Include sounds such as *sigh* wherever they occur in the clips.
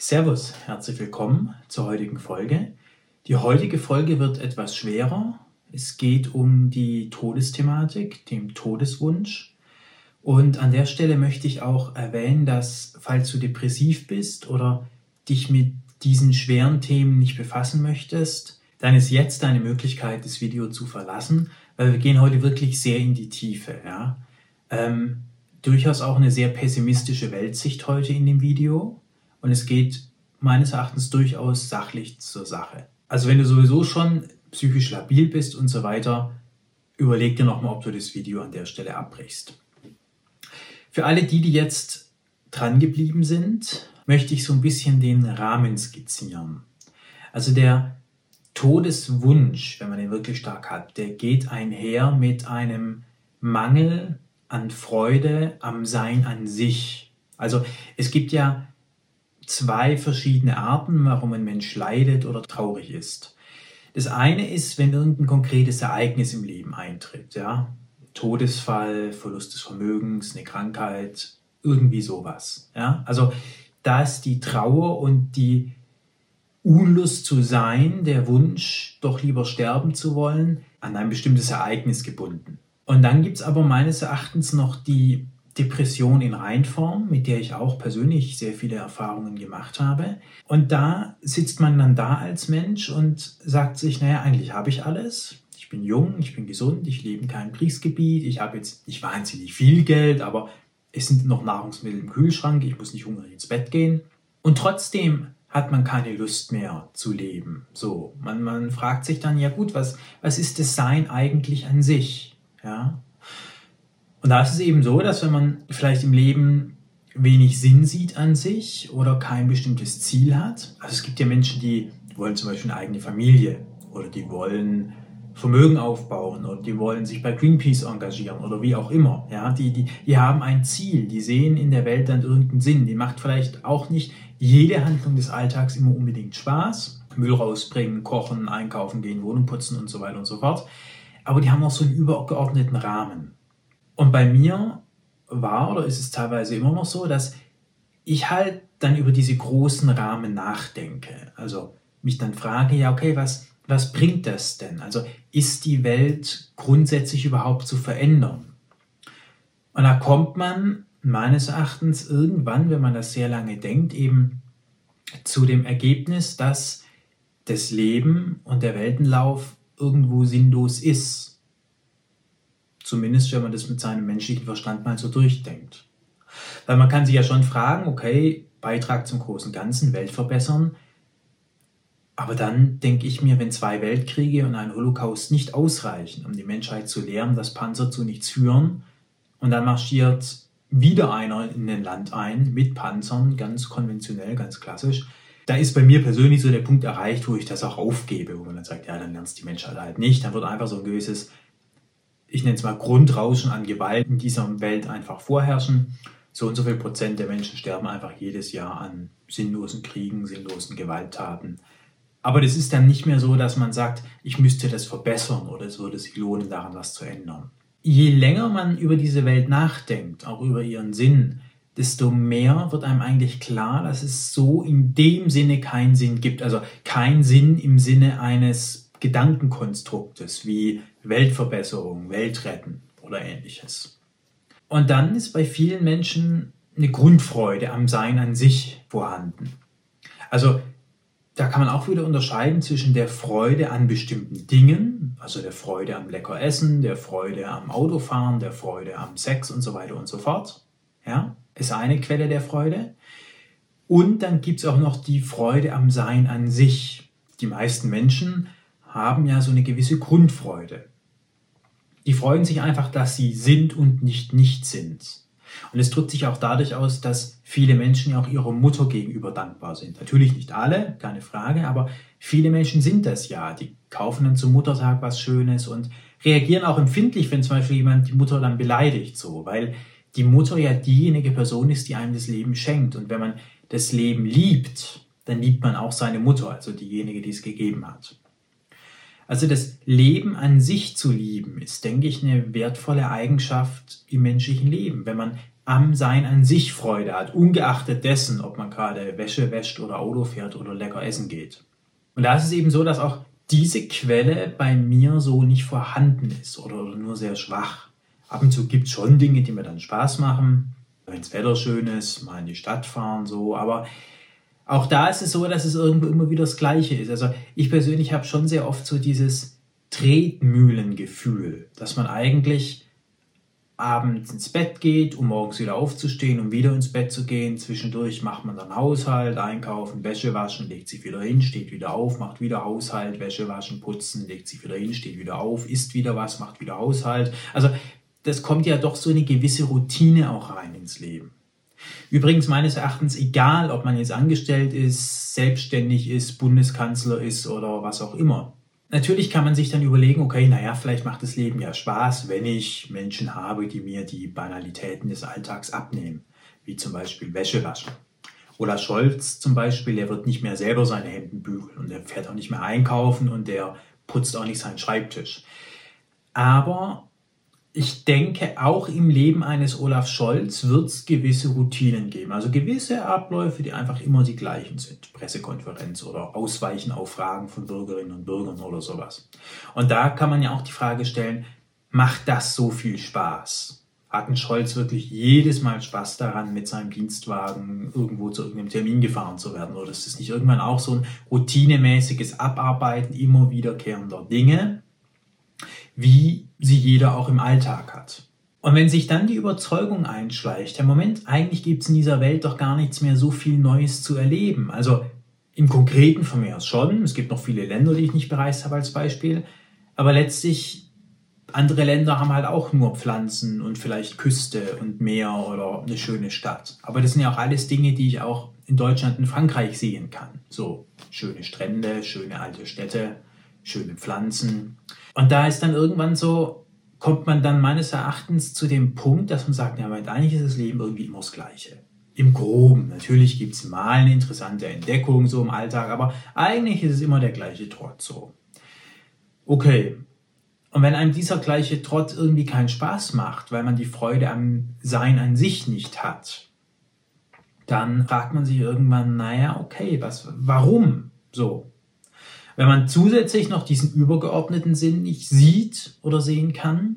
Servus, herzlich willkommen zur heutigen Folge. Die heutige Folge wird etwas schwerer. Es geht um die Todesthematik, dem Todeswunsch. Und an der Stelle möchte ich auch erwähnen, dass falls du depressiv bist oder dich mit diesen schweren Themen nicht befassen möchtest, dann ist jetzt deine Möglichkeit, das Video zu verlassen, weil wir gehen heute wirklich sehr in die Tiefe. Ja? Ähm, durchaus auch eine sehr pessimistische Weltsicht heute in dem Video und es geht meines Erachtens durchaus sachlich zur Sache. Also wenn du sowieso schon psychisch labil bist und so weiter, überleg dir nochmal, ob du das Video an der Stelle abbrichst. Für alle die, die jetzt dran geblieben sind, möchte ich so ein bisschen den Rahmen skizzieren. Also der Todeswunsch, wenn man den wirklich stark hat, der geht einher mit einem Mangel an Freude am Sein an sich. Also es gibt ja zwei verschiedene Arten, warum ein Mensch leidet oder traurig ist. Das eine ist, wenn irgendein konkretes Ereignis im Leben eintritt, ja. Todesfall, Verlust des Vermögens, eine Krankheit, irgendwie sowas, ja. Also da ist die Trauer und die Unlust zu sein, der Wunsch, doch lieber sterben zu wollen, an ein bestimmtes Ereignis gebunden. Und dann gibt es aber meines Erachtens noch die Depression in Reinform, mit der ich auch persönlich sehr viele Erfahrungen gemacht habe. Und da sitzt man dann da als Mensch und sagt sich, naja, eigentlich habe ich alles. Ich bin jung, ich bin gesund, ich lebe in keinem Kriegsgebiet, ich habe jetzt nicht wahnsinnig viel Geld, aber es sind noch Nahrungsmittel im Kühlschrank, ich muss nicht hungrig ins Bett gehen. Und trotzdem hat man keine Lust mehr zu leben. So, man, man fragt sich dann, ja gut, was, was ist das Sein eigentlich an sich? Ja. Und da ist es eben so, dass wenn man vielleicht im Leben wenig Sinn sieht an sich oder kein bestimmtes Ziel hat, also es gibt ja Menschen, die wollen zum Beispiel eine eigene Familie oder die wollen Vermögen aufbauen oder die wollen sich bei Greenpeace engagieren oder wie auch immer. Ja, die, die, die haben ein Ziel, die sehen in der Welt dann irgendeinen Sinn. Die macht vielleicht auch nicht jede Handlung des Alltags immer unbedingt Spaß. Müll rausbringen, kochen, einkaufen gehen, Wohnung putzen und so weiter und so fort aber die haben auch so einen übergeordneten Rahmen. Und bei mir war oder ist es teilweise immer noch so, dass ich halt dann über diese großen Rahmen nachdenke. Also mich dann frage, ja, okay, was, was bringt das denn? Also ist die Welt grundsätzlich überhaupt zu verändern? Und da kommt man meines Erachtens irgendwann, wenn man das sehr lange denkt, eben zu dem Ergebnis, dass das Leben und der Weltenlauf irgendwo sinnlos ist. Zumindest, wenn man das mit seinem menschlichen Verstand mal so durchdenkt. Weil man kann sich ja schon fragen, okay, Beitrag zum großen Ganzen, Welt verbessern. Aber dann denke ich mir, wenn zwei Weltkriege und ein Holocaust nicht ausreichen, um die Menschheit zu lehren, dass Panzer zu nichts führen, und dann marschiert wieder einer in ein Land ein mit Panzern, ganz konventionell, ganz klassisch, da ist bei mir persönlich so der Punkt erreicht, wo ich das auch aufgebe, wo man dann sagt, ja, dann lernst die Menschheit halt nicht. Dann wird einfach so ein gewisses, ich nenne es mal Grundrauschen an Gewalt in dieser Welt einfach vorherrschen. So und so viel Prozent der Menschen sterben einfach jedes Jahr an sinnlosen Kriegen, sinnlosen Gewalttaten. Aber das ist dann nicht mehr so, dass man sagt, ich müsste das verbessern oder es würde sich lohnen, daran was zu ändern. Je länger man über diese Welt nachdenkt, auch über ihren Sinn, desto mehr wird einem eigentlich klar, dass es so in dem Sinne keinen Sinn gibt. Also kein Sinn im Sinne eines Gedankenkonstruktes wie Weltverbesserung, Weltretten oder ähnliches. Und dann ist bei vielen Menschen eine Grundfreude am Sein an sich vorhanden. Also da kann man auch wieder unterscheiden zwischen der Freude an bestimmten Dingen, also der Freude am lecker Essen, der Freude am Autofahren, der Freude am Sex und so weiter und so fort. Ja? ist eine Quelle der Freude. Und dann gibt es auch noch die Freude am Sein an sich. Die meisten Menschen haben ja so eine gewisse Grundfreude. Die freuen sich einfach, dass sie sind und nicht nicht sind. Und es drückt sich auch dadurch aus, dass viele Menschen ja auch ihrer Mutter gegenüber dankbar sind. Natürlich nicht alle, keine Frage, aber viele Menschen sind das ja. Die kaufen dann zum Muttertag was Schönes und reagieren auch empfindlich, wenn zum Beispiel jemand die Mutter dann beleidigt, so, weil die Mutter ja diejenige Person ist, die einem das Leben schenkt. Und wenn man das Leben liebt, dann liebt man auch seine Mutter, also diejenige, die es gegeben hat. Also das Leben an sich zu lieben, ist, denke ich, eine wertvolle Eigenschaft im menschlichen Leben. Wenn man am Sein an sich Freude hat, ungeachtet dessen, ob man gerade Wäsche wäscht oder Auto fährt oder lecker essen geht. Und da ist es eben so, dass auch diese Quelle bei mir so nicht vorhanden ist oder nur sehr schwach. Ab und zu gibt es schon Dinge, die mir dann Spaß machen, wenn das Wetter schön ist, mal in die Stadt fahren, so, aber auch da ist es so, dass es irgendwo immer wieder das Gleiche ist. Also ich persönlich habe schon sehr oft so dieses Tretmühlengefühl, dass man eigentlich abends ins Bett geht, um morgens wieder aufzustehen, um wieder ins Bett zu gehen. Zwischendurch macht man dann Haushalt, einkaufen, Wäsche waschen, legt sich wieder hin, steht wieder auf, macht wieder Haushalt, Wäsche waschen, putzen, legt sich wieder hin, steht wieder auf, isst wieder was, macht wieder Haushalt. Also das kommt ja doch so eine gewisse Routine auch rein ins Leben. Übrigens meines Erachtens egal, ob man jetzt angestellt ist, selbstständig ist, Bundeskanzler ist oder was auch immer. Natürlich kann man sich dann überlegen, okay, naja, vielleicht macht das Leben ja Spaß, wenn ich Menschen habe, die mir die Banalitäten des Alltags abnehmen, wie zum Beispiel Wäsche waschen. Olaf Scholz zum Beispiel, der wird nicht mehr selber seine Hemden bügeln und der fährt auch nicht mehr einkaufen und der putzt auch nicht seinen Schreibtisch. Aber ich denke, auch im Leben eines Olaf Scholz wird es gewisse Routinen geben. Also gewisse Abläufe, die einfach immer die gleichen sind. Pressekonferenz oder Ausweichen auf Fragen von Bürgerinnen und Bürgern oder sowas. Und da kann man ja auch die Frage stellen, macht das so viel Spaß? Hat ein Scholz wirklich jedes Mal Spaß daran, mit seinem Dienstwagen irgendwo zu irgendeinem Termin gefahren zu werden? Oder ist das nicht irgendwann auch so ein routinemäßiges Abarbeiten immer wiederkehrender Dinge? Wie sie jeder auch im Alltag hat. Und wenn sich dann die Überzeugung einschleicht, der Moment, eigentlich gibt es in dieser Welt doch gar nichts mehr so viel Neues zu erleben. Also im Konkreten von mir aus schon. Es gibt noch viele Länder, die ich nicht bereist habe als Beispiel. Aber letztlich, andere Länder haben halt auch nur Pflanzen und vielleicht Küste und Meer oder eine schöne Stadt. Aber das sind ja auch alles Dinge, die ich auch in Deutschland und Frankreich sehen kann. So schöne Strände, schöne alte Städte, schöne Pflanzen. Und da ist dann irgendwann so, kommt man dann meines Erachtens zu dem Punkt, dass man sagt, ja, eigentlich ist das Leben irgendwie immer das Gleiche. Im Groben. Natürlich gibt es mal eine interessante Entdeckung so im Alltag, aber eigentlich ist es immer der gleiche Trott so. Okay. Und wenn einem dieser gleiche Trott irgendwie keinen Spaß macht, weil man die Freude am Sein an sich nicht hat, dann fragt man sich irgendwann, naja, okay, was, warum so? Wenn man zusätzlich noch diesen übergeordneten Sinn nicht sieht oder sehen kann,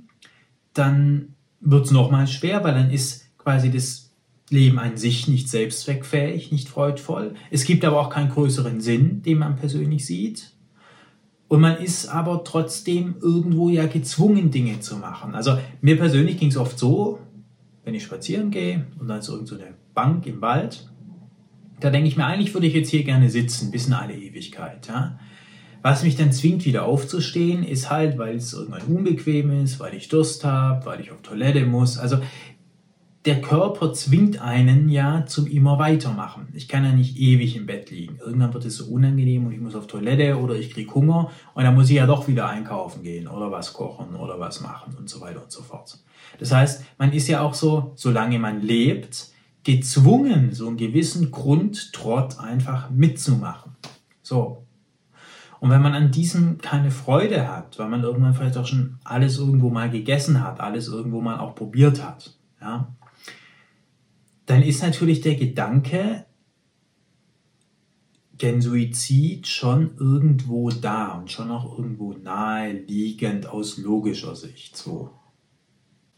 dann wird es nochmal schwer, weil dann ist quasi das Leben an sich nicht selbstzweckfähig, nicht freudvoll. Es gibt aber auch keinen größeren Sinn, den man persönlich sieht. Und man ist aber trotzdem irgendwo ja gezwungen, Dinge zu machen. Also mir persönlich ging es oft so, wenn ich spazieren gehe und dann ist irgend so eine Bank im Wald, da denke ich mir, eigentlich würde ich jetzt hier gerne sitzen, bis in alle Ewigkeit. Ja? Was mich dann zwingt, wieder aufzustehen, ist halt, weil es irgendwann unbequem ist, weil ich Durst habe, weil ich auf Toilette muss. Also der Körper zwingt einen ja zum immer weitermachen. Ich kann ja nicht ewig im Bett liegen. Irgendwann wird es so unangenehm und ich muss auf Toilette oder ich kriege Hunger und dann muss ich ja doch wieder einkaufen gehen oder was kochen oder was machen und so weiter und so fort. Das heißt, man ist ja auch so, solange man lebt, gezwungen, so einen gewissen Grundtrott einfach mitzumachen. So, und wenn man an diesem keine Freude hat, weil man irgendwann vielleicht auch schon alles irgendwo mal gegessen hat, alles irgendwo mal auch probiert hat, ja, dann ist natürlich der Gedanke, den Suizid schon irgendwo da und schon auch irgendwo naheliegend aus logischer Sicht so.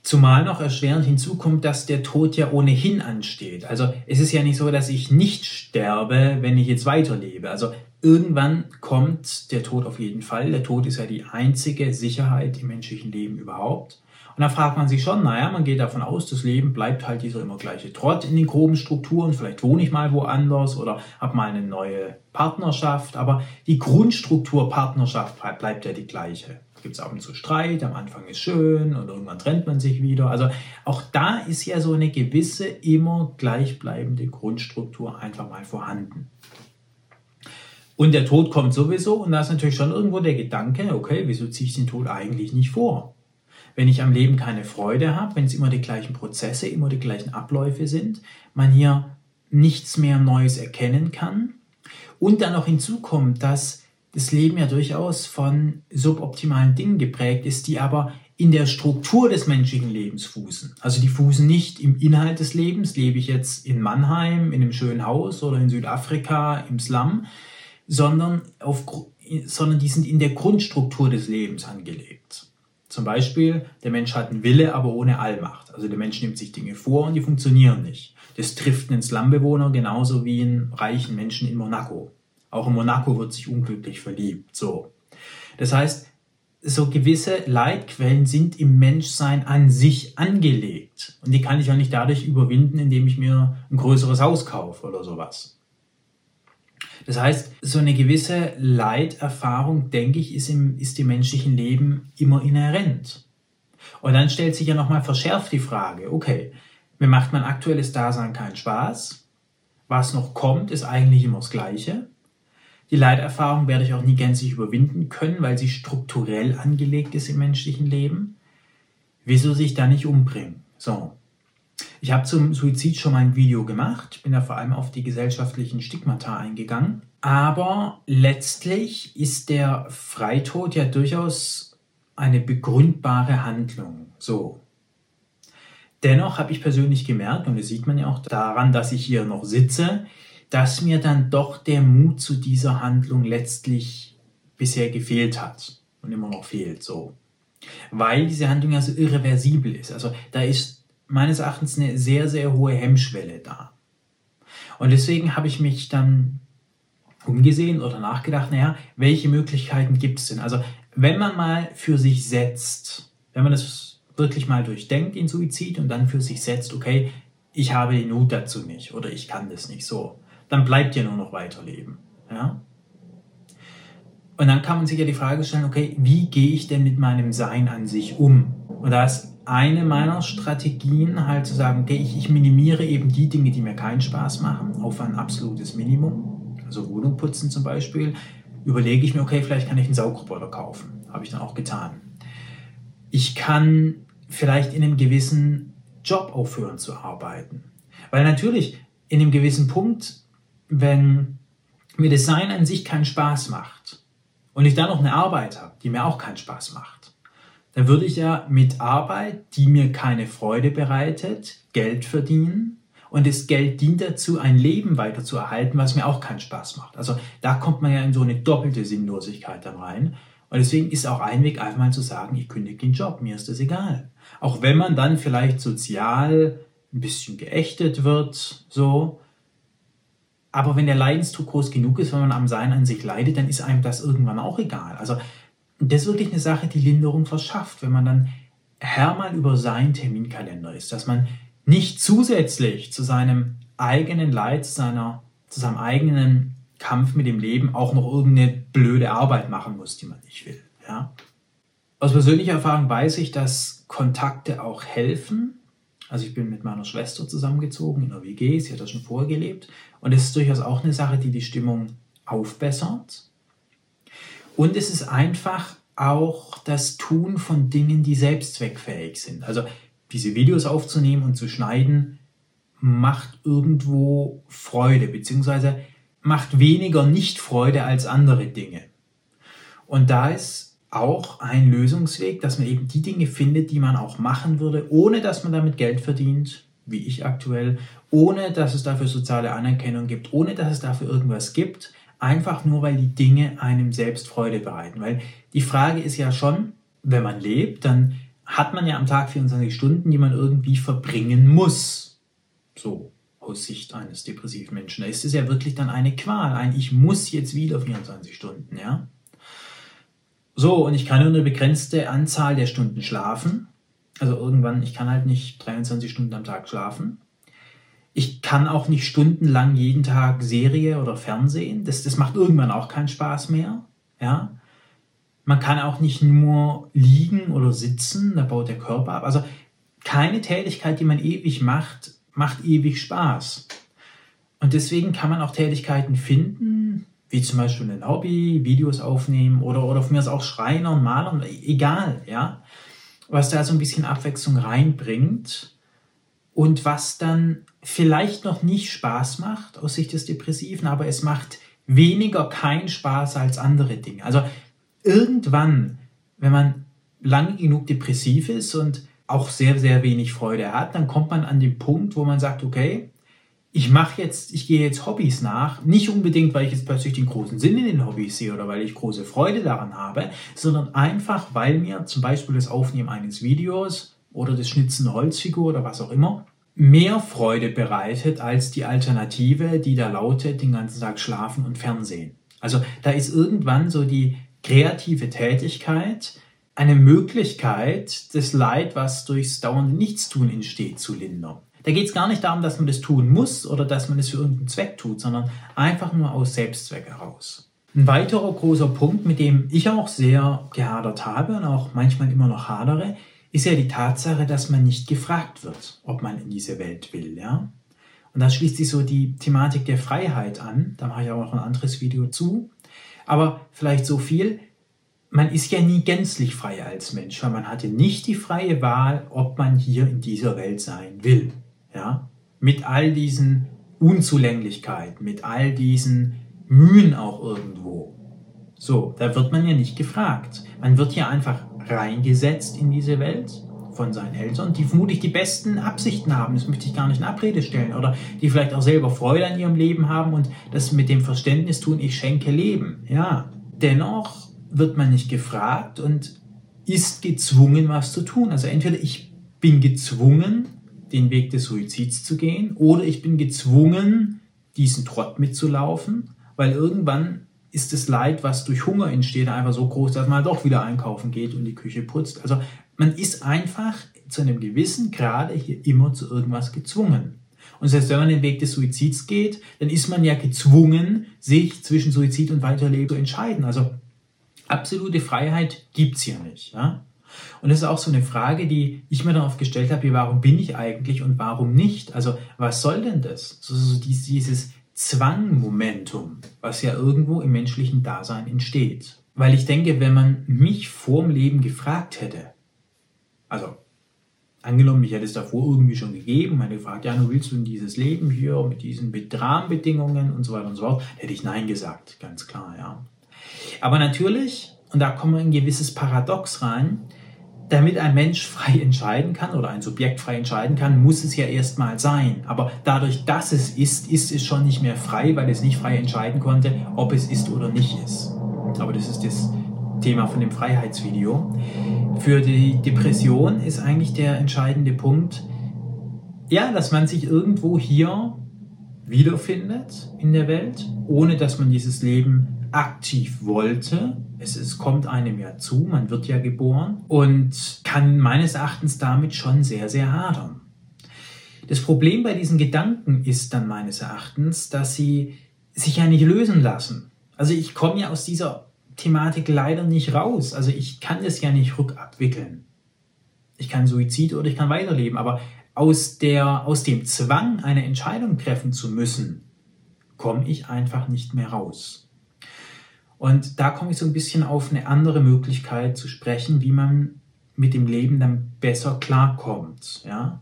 Zumal noch erschwerend hinzukommt, dass der Tod ja ohnehin ansteht. Also es ist ja nicht so, dass ich nicht sterbe, wenn ich jetzt weiterlebe. Also irgendwann kommt der Tod auf jeden Fall. Der Tod ist ja die einzige Sicherheit im menschlichen Leben überhaupt. Und da fragt man sich schon, naja, man geht davon aus, das Leben bleibt halt dieser immer gleiche Trott in den groben Strukturen. Vielleicht wohne ich mal woanders oder habe mal eine neue Partnerschaft. Aber die Grundstruktur Partnerschaft bleibt ja die gleiche. Gibt es ab und zu Streit, am Anfang ist schön und irgendwann trennt man sich wieder. Also auch da ist ja so eine gewisse, immer gleichbleibende Grundstruktur einfach mal vorhanden. Und der Tod kommt sowieso und da ist natürlich schon irgendwo der Gedanke, okay, wieso ziehe ich den Tod eigentlich nicht vor? Wenn ich am Leben keine Freude habe, wenn es immer die gleichen Prozesse, immer die gleichen Abläufe sind, man hier nichts mehr Neues erkennen kann und dann noch hinzukommt, dass das Leben ja durchaus von suboptimalen Dingen geprägt ist, die aber in der Struktur des menschlichen Lebens fußen. Also die fußen nicht im Inhalt des Lebens, lebe ich jetzt in Mannheim, in einem schönen Haus oder in Südafrika im Slum, sondern, auf, sondern die sind in der Grundstruktur des Lebens angelegt. Zum Beispiel, der Mensch hat einen Wille, aber ohne Allmacht. Also der Mensch nimmt sich Dinge vor und die funktionieren nicht. Das trifft einen Slumbewohner genauso wie einen reichen Menschen in Monaco. Auch in Monaco wird sich unglücklich verliebt. So. Das heißt, so gewisse Leitquellen sind im Menschsein an sich angelegt. Und die kann ich auch nicht dadurch überwinden, indem ich mir ein größeres Haus kaufe oder sowas. Das heißt, so eine gewisse Leiterfahrung, denke ich, ist im, ist im menschlichen Leben immer inhärent. Und dann stellt sich ja nochmal verschärft die Frage, okay, mir macht mein aktuelles Dasein keinen Spaß. Was noch kommt, ist eigentlich immer das Gleiche. Die Leiterfahrung werde ich auch nie gänzlich überwinden können, weil sie strukturell angelegt ist im menschlichen Leben. Wieso sich da nicht umbringen? So. Ich habe zum Suizid schon mal ein Video gemacht, bin da vor allem auf die gesellschaftlichen Stigmata eingegangen. Aber letztlich ist der Freitod ja durchaus eine begründbare Handlung. So. Dennoch habe ich persönlich gemerkt, und das sieht man ja auch daran, dass ich hier noch sitze, dass mir dann doch der Mut zu dieser Handlung letztlich bisher gefehlt hat und immer noch fehlt so. Weil diese Handlung ja so irreversibel ist. Also da ist meines Erachtens eine sehr, sehr hohe Hemmschwelle da. Und deswegen habe ich mich dann umgesehen oder nachgedacht, naja, welche Möglichkeiten gibt es denn? Also wenn man mal für sich setzt, wenn man das wirklich mal durchdenkt, den Suizid, und dann für sich setzt, okay, ich habe die Not dazu nicht oder ich kann das nicht so dann bleibt ihr nur noch weiterleben. Ja? Und dann kann man sich ja die Frage stellen, okay, wie gehe ich denn mit meinem Sein an sich um? Und da ist eine meiner Strategien halt zu sagen, okay, ich, ich minimiere eben die Dinge, die mir keinen Spaß machen, auf ein absolutes Minimum. Also Wohnung putzen zum Beispiel. Überlege ich mir, okay, vielleicht kann ich einen Saugroboter kaufen. Habe ich dann auch getan. Ich kann vielleicht in einem gewissen Job aufhören zu arbeiten. Weil natürlich in einem gewissen Punkt wenn mir Design an sich keinen Spaß macht und ich dann noch eine Arbeit habe, die mir auch keinen Spaß macht, dann würde ich ja mit Arbeit, die mir keine Freude bereitet, Geld verdienen und das Geld dient dazu, ein Leben weiter zu erhalten, was mir auch keinen Spaß macht. Also da kommt man ja in so eine doppelte Sinnlosigkeit dann rein. Und deswegen ist auch ein Weg einfach mal zu sagen, ich kündige den Job, mir ist das egal. Auch wenn man dann vielleicht sozial ein bisschen geächtet wird, so, aber wenn der Leidensdruck groß genug ist, wenn man am Sein an sich leidet, dann ist einem das irgendwann auch egal. Also das ist wirklich eine Sache, die Linderung verschafft, wenn man dann Herr mal über seinen Terminkalender ist, dass man nicht zusätzlich zu seinem eigenen Leid, zu, seiner, zu seinem eigenen Kampf mit dem Leben auch noch irgendeine blöde Arbeit machen muss, die man nicht will. Ja? Aus persönlicher Erfahrung weiß ich, dass Kontakte auch helfen, also ich bin mit meiner Schwester zusammengezogen in der WG, sie hat das schon vorher gelebt. Und es ist durchaus auch eine Sache, die die Stimmung aufbessert. Und es ist einfach auch das Tun von Dingen, die selbstzweckfähig sind. Also diese Videos aufzunehmen und zu schneiden, macht irgendwo Freude, beziehungsweise macht weniger Nicht-Freude als andere Dinge. Und da ist auch ein Lösungsweg, dass man eben die Dinge findet, die man auch machen würde, ohne dass man damit Geld verdient, wie ich aktuell, ohne dass es dafür soziale Anerkennung gibt, ohne dass es dafür irgendwas gibt, einfach nur weil die Dinge einem selbst Freude bereiten. Weil die Frage ist ja schon, wenn man lebt, dann hat man ja am Tag 24 Stunden, die man irgendwie verbringen muss. So aus Sicht eines depressiven Menschen. Da ist es ja wirklich dann eine Qual, ein Ich muss jetzt wieder 24 Stunden, ja. So, und ich kann nur eine begrenzte Anzahl der Stunden schlafen. Also irgendwann, ich kann halt nicht 23 Stunden am Tag schlafen. Ich kann auch nicht stundenlang jeden Tag Serie oder Fernsehen. Das, das macht irgendwann auch keinen Spaß mehr. Ja. Man kann auch nicht nur liegen oder sitzen, da baut der Körper ab. Also keine Tätigkeit, die man ewig macht, macht ewig Spaß. Und deswegen kann man auch Tätigkeiten finden, wie zum Beispiel ein Hobby, Videos aufnehmen oder, oder von mir aus auch Schreinern, Malern, egal, ja, was da so ein bisschen Abwechslung reinbringt und was dann vielleicht noch nicht Spaß macht aus Sicht des Depressiven, aber es macht weniger keinen Spaß als andere Dinge. Also irgendwann, wenn man lang genug depressiv ist und auch sehr, sehr wenig Freude hat, dann kommt man an den Punkt, wo man sagt, okay, ich mache jetzt, ich gehe jetzt Hobbys nach, nicht unbedingt, weil ich jetzt plötzlich den großen Sinn in den Hobbys sehe oder weil ich große Freude daran habe, sondern einfach, weil mir zum Beispiel das Aufnehmen eines Videos oder das Schnitzen Holzfigur oder was auch immer mehr Freude bereitet als die Alternative, die da lautet, den ganzen Tag schlafen und Fernsehen. Also da ist irgendwann so die kreative Tätigkeit eine Möglichkeit, das Leid, was durchs dauernde Nichtstun entsteht, zu lindern. Da geht es gar nicht darum, dass man das tun muss oder dass man es für irgendeinen Zweck tut, sondern einfach nur aus Selbstzweck heraus. Ein weiterer großer Punkt, mit dem ich auch sehr gehadert habe und auch manchmal immer noch hadere, ist ja die Tatsache, dass man nicht gefragt wird, ob man in diese Welt will, ja. Und da schließt sich so die Thematik der Freiheit an. Da mache ich auch noch ein anderes Video zu. Aber vielleicht so viel. Man ist ja nie gänzlich frei als Mensch, weil man hatte nicht die freie Wahl, ob man hier in dieser Welt sein will. Ja? Mit all diesen Unzulänglichkeiten, mit all diesen Mühen auch irgendwo. So, da wird man ja nicht gefragt. Man wird ja einfach reingesetzt in diese Welt von seinen Eltern, die vermutlich die besten Absichten haben, das möchte ich gar nicht in Abrede stellen, oder die vielleicht auch selber Freude an ihrem Leben haben und das mit dem Verständnis tun, ich schenke Leben. Ja, dennoch wird man nicht gefragt und ist gezwungen, was zu tun. Also entweder ich bin gezwungen, den Weg des Suizids zu gehen, oder ich bin gezwungen, diesen Trott mitzulaufen, weil irgendwann ist das Leid, was durch Hunger entsteht, einfach so groß, dass man halt doch wieder einkaufen geht und die Küche putzt. Also man ist einfach zu einem gewissen Grade hier immer zu irgendwas gezwungen. Und selbst wenn man den Weg des Suizids geht, dann ist man ja gezwungen, sich zwischen Suizid und Weiterleben zu entscheiden. Also absolute Freiheit gibt's hier nicht. Ja? Und das ist auch so eine Frage, die ich mir oft gestellt habe, warum bin ich eigentlich und warum nicht? Also was soll denn das? So, so dieses Zwangmomentum, was ja irgendwo im menschlichen Dasein entsteht. Weil ich denke, wenn man mich vorm Leben gefragt hätte, also angenommen, ich hätte es davor irgendwie schon gegeben, hätte gefragt, ja, nun willst du in dieses Leben hier mit diesen Rahmenbedingungen und so weiter und so fort, hätte ich Nein gesagt, ganz klar, ja. Aber natürlich, und da kommen wir in ein gewisses Paradox rein, damit ein Mensch frei entscheiden kann oder ein Subjekt frei entscheiden kann, muss es ja erstmal sein. Aber dadurch, dass es ist, ist es schon nicht mehr frei, weil es nicht frei entscheiden konnte, ob es ist oder nicht ist. Aber das ist das Thema von dem Freiheitsvideo. Für die Depression ist eigentlich der entscheidende Punkt, ja, dass man sich irgendwo hier wiederfindet in der Welt, ohne dass man dieses Leben aktiv wollte, es, es kommt einem ja zu, man wird ja geboren und kann meines Erachtens damit schon sehr, sehr hadern. Das Problem bei diesen Gedanken ist dann meines Erachtens, dass sie sich ja nicht lösen lassen. Also ich komme ja aus dieser Thematik leider nicht raus. Also ich kann das ja nicht rückabwickeln. Ich kann Suizid oder ich kann weiterleben, aber aus, der, aus dem Zwang, eine Entscheidung treffen zu müssen, komme ich einfach nicht mehr raus. Und da komme ich so ein bisschen auf eine andere Möglichkeit zu sprechen, wie man mit dem Leben dann besser klarkommt. Ja?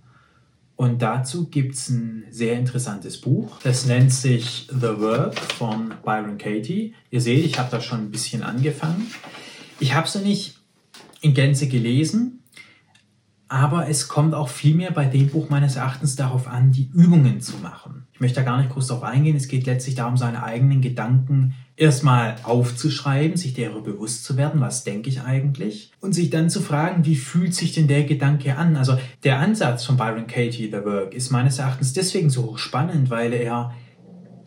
Und dazu gibt es ein sehr interessantes Buch. Das nennt sich The Work von Byron Katie. Ihr seht, ich habe da schon ein bisschen angefangen. Ich habe es noch nicht in Gänze gelesen, aber es kommt auch vielmehr bei dem Buch meines Erachtens darauf an, die Übungen zu machen. Ich möchte da gar nicht groß darauf eingehen. Es geht letztlich darum, seine eigenen Gedanken erstmal aufzuschreiben, sich derer bewusst zu werden, was denke ich eigentlich, und sich dann zu fragen, wie fühlt sich denn der Gedanke an? Also der Ansatz von Byron Katie, The Work, ist meines Erachtens deswegen so hochspannend, weil er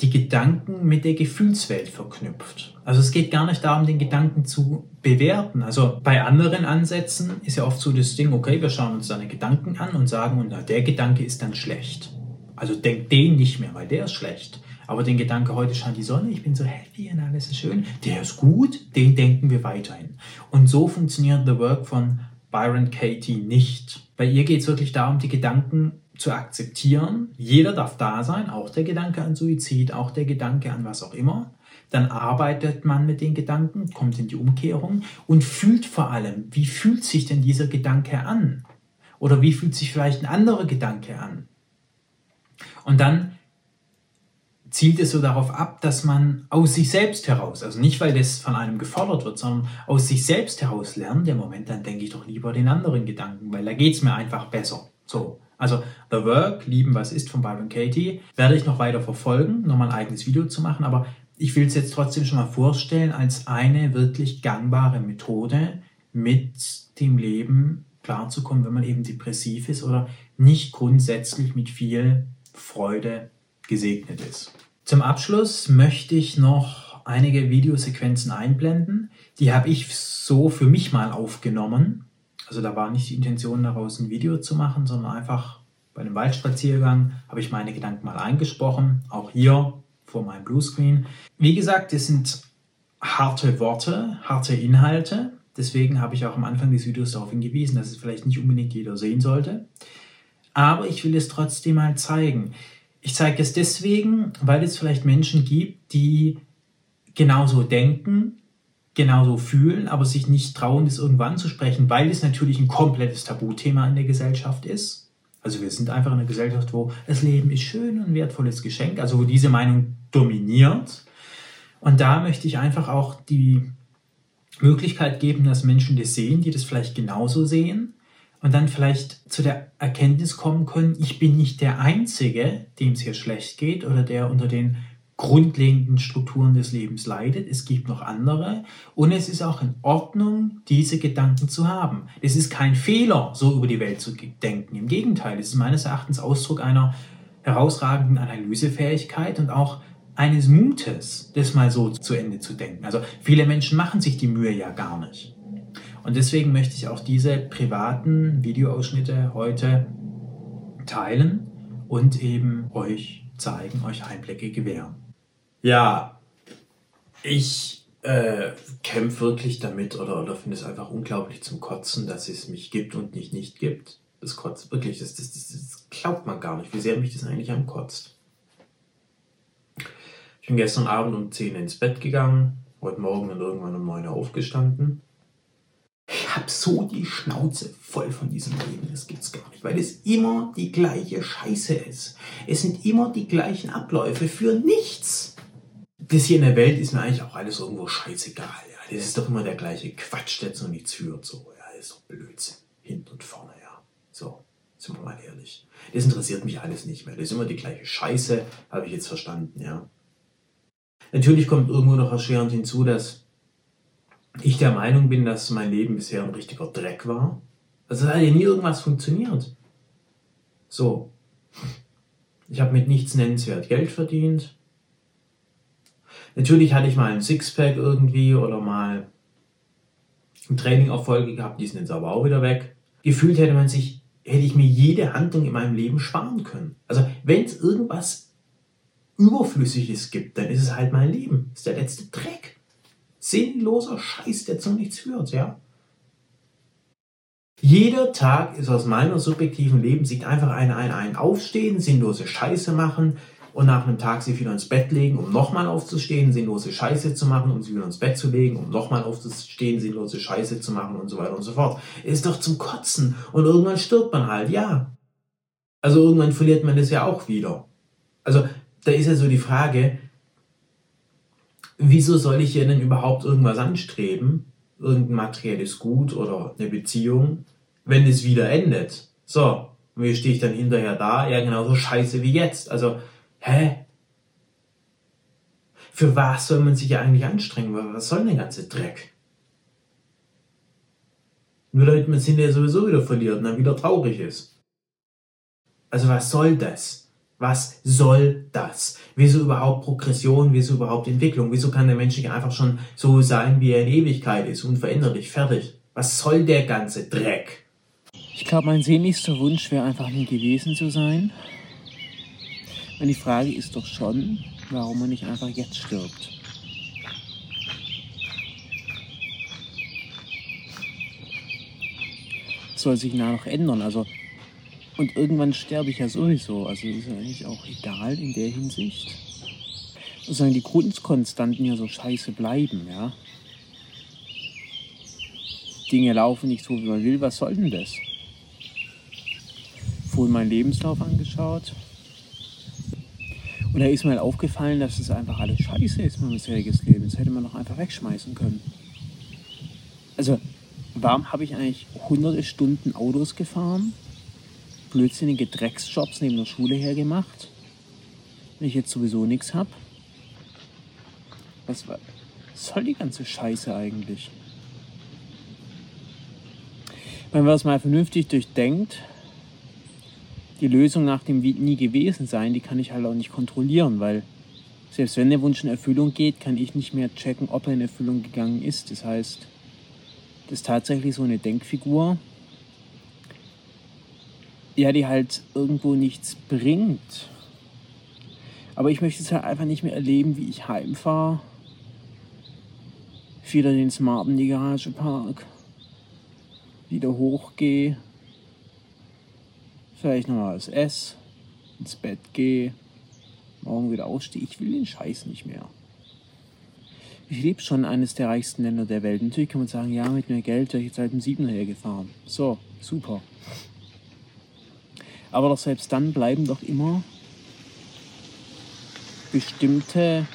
die Gedanken mit der Gefühlswelt verknüpft. Also es geht gar nicht darum, den Gedanken zu bewerten. Also bei anderen Ansätzen ist ja oft so das Ding, okay, wir schauen uns deine Gedanken an und sagen, und der Gedanke ist dann schlecht. Also denk den nicht mehr, weil der ist schlecht. Aber den Gedanke, heute scheint die Sonne, ich bin so happy und alles ist schön, der ist gut, den denken wir weiterhin. Und so funktioniert The Work von Byron Katie nicht. Bei ihr geht es wirklich darum, die Gedanken zu akzeptieren. Jeder darf da sein, auch der Gedanke an Suizid, auch der Gedanke an was auch immer. Dann arbeitet man mit den Gedanken, kommt in die Umkehrung und fühlt vor allem, wie fühlt sich denn dieser Gedanke an? Oder wie fühlt sich vielleicht ein anderer Gedanke an? Und dann zielt es so darauf ab, dass man aus sich selbst heraus, also nicht weil das von einem gefordert wird, sondern aus sich selbst heraus lernt, der Moment, dann denke ich doch lieber den anderen Gedanken, weil da geht es mir einfach besser. So. Also The Work, Lieben, was ist von Byron Katie, werde ich noch weiter verfolgen, nochmal ein eigenes Video zu machen, aber ich will es jetzt trotzdem schon mal vorstellen als eine wirklich gangbare Methode, mit dem Leben klarzukommen, wenn man eben depressiv ist oder nicht grundsätzlich mit viel Freude gesegnet ist. Zum Abschluss möchte ich noch einige Videosequenzen einblenden. Die habe ich so für mich mal aufgenommen. Also da war nicht die Intention daraus ein Video zu machen, sondern einfach bei einem Waldspaziergang habe ich meine Gedanken mal eingesprochen. Auch hier vor meinem Bluescreen. Wie gesagt, das sind harte Worte, harte Inhalte. Deswegen habe ich auch am Anfang des Videos darauf hingewiesen, dass es vielleicht nicht unbedingt jeder sehen sollte. Aber ich will es trotzdem mal zeigen. Ich zeige es deswegen, weil es vielleicht Menschen gibt, die genauso denken, genauso fühlen, aber sich nicht trauen, das irgendwann zu sprechen, weil es natürlich ein komplettes Tabuthema in der Gesellschaft ist. Also wir sind einfach in einer Gesellschaft, wo das Leben ist schön und wertvolles Geschenk, also wo diese Meinung dominiert. Und da möchte ich einfach auch die Möglichkeit geben, dass Menschen das sehen, die das vielleicht genauso sehen und dann vielleicht zu der Erkenntnis kommen können, ich bin nicht der Einzige, dem es hier schlecht geht oder der unter den grundlegenden Strukturen des Lebens leidet. Es gibt noch andere und es ist auch in Ordnung, diese Gedanken zu haben. Es ist kein Fehler, so über die Welt zu denken. Im Gegenteil, es ist meines Erachtens Ausdruck einer herausragenden Analysefähigkeit und auch eines Mutes, das mal so zu Ende zu denken. Also viele Menschen machen sich die Mühe ja gar nicht. Und deswegen möchte ich auch diese privaten Videoausschnitte heute teilen und eben euch zeigen, euch Einblicke gewähren. Ja, ich äh, kämpfe wirklich damit oder, oder finde es einfach unglaublich zum Kotzen, dass es mich gibt und nicht nicht gibt. Das kotzt wirklich, das, das, das, das glaubt man gar nicht, wie sehr mich das eigentlich ankotzt. Ich bin gestern Abend um 10 ins Bett gegangen, heute Morgen dann irgendwann um 9 Uhr aufgestanden. Habe so die Schnauze voll von diesem Leben, das gibt's gar nicht, weil es immer die gleiche Scheiße ist. Es sind immer die gleichen Abläufe für nichts. Das hier in der Welt ist mir eigentlich auch alles irgendwo scheißegal. Ja. Das ist doch immer der gleiche Quatsch, der zu nichts führt. So, ja, das ist doch Blödsinn. Hinten und vorne, ja. So, sind wir mal ehrlich. Das interessiert mich alles nicht mehr. Das ist immer die gleiche Scheiße, habe ich jetzt verstanden, ja. Natürlich kommt irgendwo noch erschwerend hinzu, dass ich der Meinung bin, dass mein Leben bisher ein richtiger Dreck war. Also es hat ja nie irgendwas funktioniert. So. Ich habe mit nichts nennenswert Geld verdient. Natürlich hatte ich mal ein Sixpack irgendwie oder mal ein Training Erfolge gehabt, die sind jetzt aber auch wieder weg. Gefühlt hätte man sich, hätte ich mir jede Handlung in meinem Leben sparen können. Also wenn es irgendwas Überflüssiges gibt, dann ist es halt mein Leben. Ist der letzte Dreck. Sinnloser Scheiß, der zu nichts führt, ja. Jeder Tag ist aus meiner subjektiven Lebenssicht einfach ein, ein, ein Aufstehen, sinnlose Scheiße machen und nach einem Tag sich wieder ins Bett legen, um nochmal aufzustehen, sinnlose Scheiße zu machen, um sich wieder ins Bett zu legen, um nochmal aufzustehen, sinnlose Scheiße zu machen und so weiter und so fort. Ist doch zum Kotzen. Und irgendwann stirbt man halt, ja. Also irgendwann verliert man das ja auch wieder. Also da ist ja so die Frage, wieso soll ich hier denn überhaupt irgendwas anstreben? Irgendein materielles Gut oder eine Beziehung, wenn es wieder endet? So, wie stehe ich dann hinterher da? Ja, genauso scheiße wie jetzt. Also, hä? Für was soll man sich ja eigentlich anstrengen? Was soll denn der ganze Dreck? Nur damit man es hinterher sowieso wieder verliert und dann wieder traurig ist. Also was soll das? Was soll das? Wieso überhaupt Progression? Wieso überhaupt Entwicklung? Wieso kann der Mensch nicht einfach schon so sein, wie er in Ewigkeit ist, unveränderlich, fertig? Was soll der ganze Dreck? Ich glaube, mein sehnlichster Wunsch wäre einfach nie gewesen zu sein. Und die Frage ist doch schon, warum man nicht einfach jetzt stirbt. soll sich nach noch ändern. Also und irgendwann sterbe ich ja sowieso. Also ist ja eigentlich auch egal in der Hinsicht. Solange die Grundkonstanten ja so scheiße bleiben, ja. Dinge laufen nicht so, wie man will. Was soll denn das? Vorhin meinen Lebenslauf angeschaut. Und da ist mir halt aufgefallen, dass es einfach alles scheiße ist, mein bisheriges Leben. Das hätte man doch einfach wegschmeißen können. Also, warum habe ich eigentlich hunderte Stunden Autos gefahren? Blödsinnige Drecksjobs neben der Schule hergemacht? Wenn ich jetzt sowieso nichts habe? Was, was soll die ganze Scheiße eigentlich? Wenn man das mal vernünftig durchdenkt, die Lösung nach dem nie gewesen sein, die kann ich halt auch nicht kontrollieren, weil selbst wenn der Wunsch in Erfüllung geht, kann ich nicht mehr checken, ob er in Erfüllung gegangen ist. Das heißt, das ist tatsächlich so eine Denkfigur, ja, die halt irgendwo nichts bringt. Aber ich möchte es halt einfach nicht mehr erleben, wie ich heimfahre, wieder den Smart in die Garage park, wieder hochgehe, vielleicht nochmal was esse, ins Bett gehe, morgen wieder ausstehe. Ich will den Scheiß nicht mehr. Ich lebe schon eines der reichsten Länder der Welt. Natürlich kann man sagen, ja, mit mehr Geld wäre ich jetzt halt im Siebener hergefahren. So, super. Aber doch selbst dann bleiben doch immer bestimmte,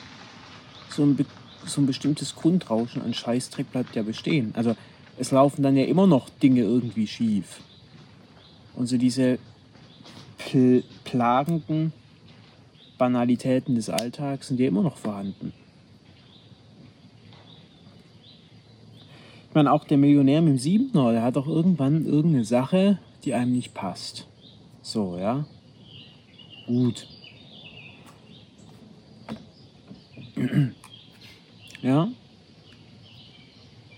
so ein, so ein bestimmtes Grundrauschen an Scheißdreck bleibt ja bestehen. Also es laufen dann ja immer noch Dinge irgendwie schief. Und so diese pl plagenden Banalitäten des Alltags sind ja immer noch vorhanden. Ich meine, auch der Millionär mit dem Siebener, der hat doch irgendwann irgendeine Sache, die einem nicht passt. So, ja. Gut. *clears throat* ja.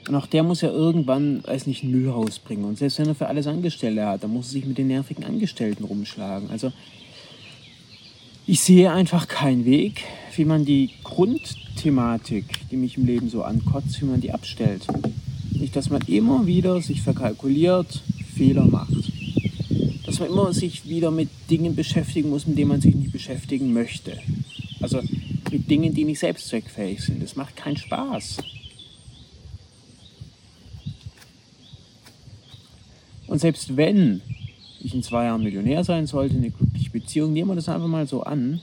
Und auch der muss ja irgendwann, weiß nicht, Müll rausbringen. Und selbst wenn er für alles Angestellte hat, dann muss er sich mit den nervigen Angestellten rumschlagen. Also ich sehe einfach keinen Weg, wie man die Grundthematik, die mich im Leben so ankotzt, wie man die abstellt. Nicht, dass man immer wieder sich verkalkuliert, Fehler macht. Man immer sich wieder mit Dingen beschäftigen muss, mit denen man sich nicht beschäftigen möchte. Also mit Dingen, die nicht selbstzweckfähig sind. Das macht keinen Spaß. Und selbst wenn ich in zwei Jahren Millionär sein sollte, eine glückliche Beziehung, nehmen wir das einfach mal so an,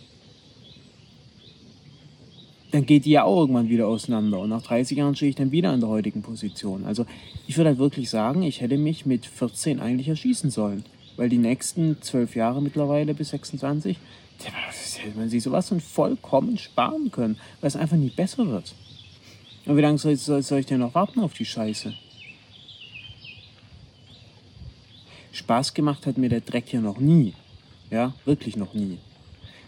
dann geht die ja auch irgendwann wieder auseinander. Und nach 30 Jahren stehe ich dann wieder in der heutigen Position. Also ich würde halt wirklich sagen, ich hätte mich mit 14 eigentlich erschießen sollen. Weil die nächsten zwölf Jahre mittlerweile bis 26, da hätte man sich sowas von vollkommen sparen können, weil es einfach nie besser wird. Und wie lange soll, soll, soll ich denn noch warten auf die Scheiße? Spaß gemacht hat mir der Dreck hier noch nie. Ja, wirklich noch nie.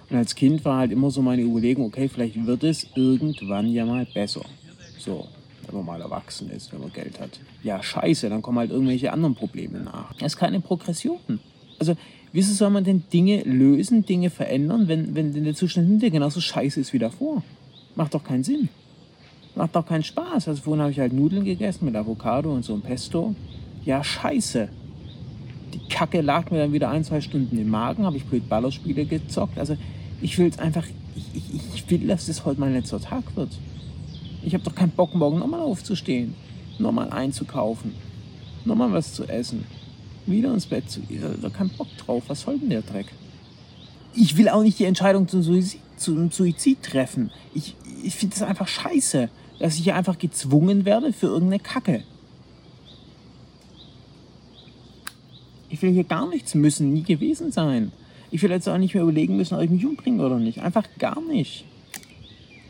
Und als Kind war halt immer so meine Überlegung, okay, vielleicht wird es irgendwann ja mal besser. So, wenn man mal erwachsen ist, wenn man Geld hat. Ja, scheiße, dann kommen halt irgendwelche anderen Probleme nach. Das ist keine Progression. Also, wieso soll man denn Dinge lösen, Dinge verändern, wenn, wenn der Zustand hinterher genauso scheiße ist wie davor? Macht doch keinen Sinn. Macht doch keinen Spaß. Also vorhin habe ich halt Nudeln gegessen mit Avocado und so ein Pesto. Ja, scheiße. Die Kacke lag mir dann wieder ein, zwei Stunden im Magen, habe ich blöd Ballerspiele gezockt. Also ich will es einfach, ich, ich, ich will, dass es heute mein letzter Tag wird. Ich habe doch keinen Bock, morgen nochmal aufzustehen, nochmal einzukaufen, nochmal was zu essen, wieder ins Bett zu gehen. Da keinen Bock drauf. Was soll denn der Dreck? Ich will auch nicht die Entscheidung zum Suizid, zum Suizid treffen. Ich, ich finde es einfach scheiße, dass ich hier einfach gezwungen werde für irgendeine Kacke. Ich will hier gar nichts müssen, nie gewesen sein. Ich will jetzt auch nicht mehr überlegen müssen, ob ich mich umbringe oder nicht. Einfach gar nicht.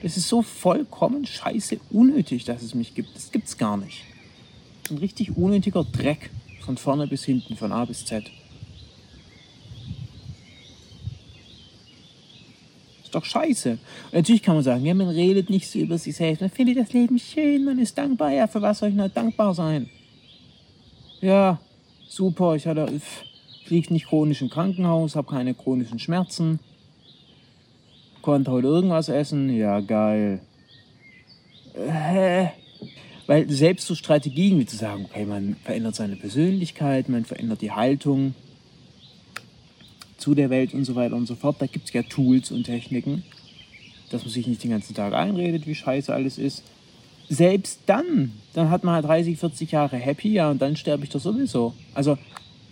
Das ist so vollkommen scheiße unnötig, dass es mich gibt. Das gibt's gar nicht. Ein richtig unnötiger Dreck. Von vorne bis hinten, von A bis Z. Ist doch scheiße. Und natürlich kann man sagen, ja, man redet nicht so über sich selbst. Man findet das Leben schön, man ist dankbar. Ja, für was soll ich noch dankbar sein? Ja, super, ich hatte liege nicht chronisch im Krankenhaus, habe keine chronischen Schmerzen, konnte heute irgendwas essen, ja geil. Hä? Weil selbst so Strategien wie zu sagen, okay, man verändert seine Persönlichkeit, man verändert die Haltung zu der Welt und so weiter und so fort, da gibt es ja Tools und Techniken, dass man sich nicht den ganzen Tag einredet, wie scheiße alles ist. Selbst dann, dann hat man halt 30, 40 Jahre happy, ja, und dann sterbe ich doch sowieso. Also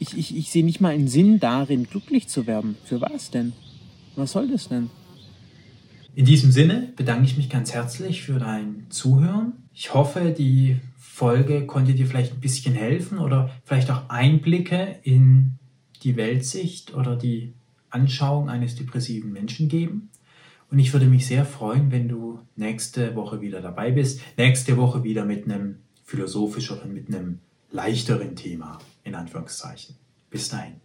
ich, ich, ich sehe nicht mal einen Sinn darin, glücklich zu werden. Für was denn? Was soll das denn? In diesem Sinne bedanke ich mich ganz herzlich für dein Zuhören. Ich hoffe, die Folge konnte dir vielleicht ein bisschen helfen oder vielleicht auch Einblicke in die Weltsicht oder die Anschauung eines depressiven Menschen geben. Und ich würde mich sehr freuen, wenn du nächste Woche wieder dabei bist. Nächste Woche wieder mit einem philosophischeren, mit einem leichteren Thema, in Anführungszeichen. Bis dahin.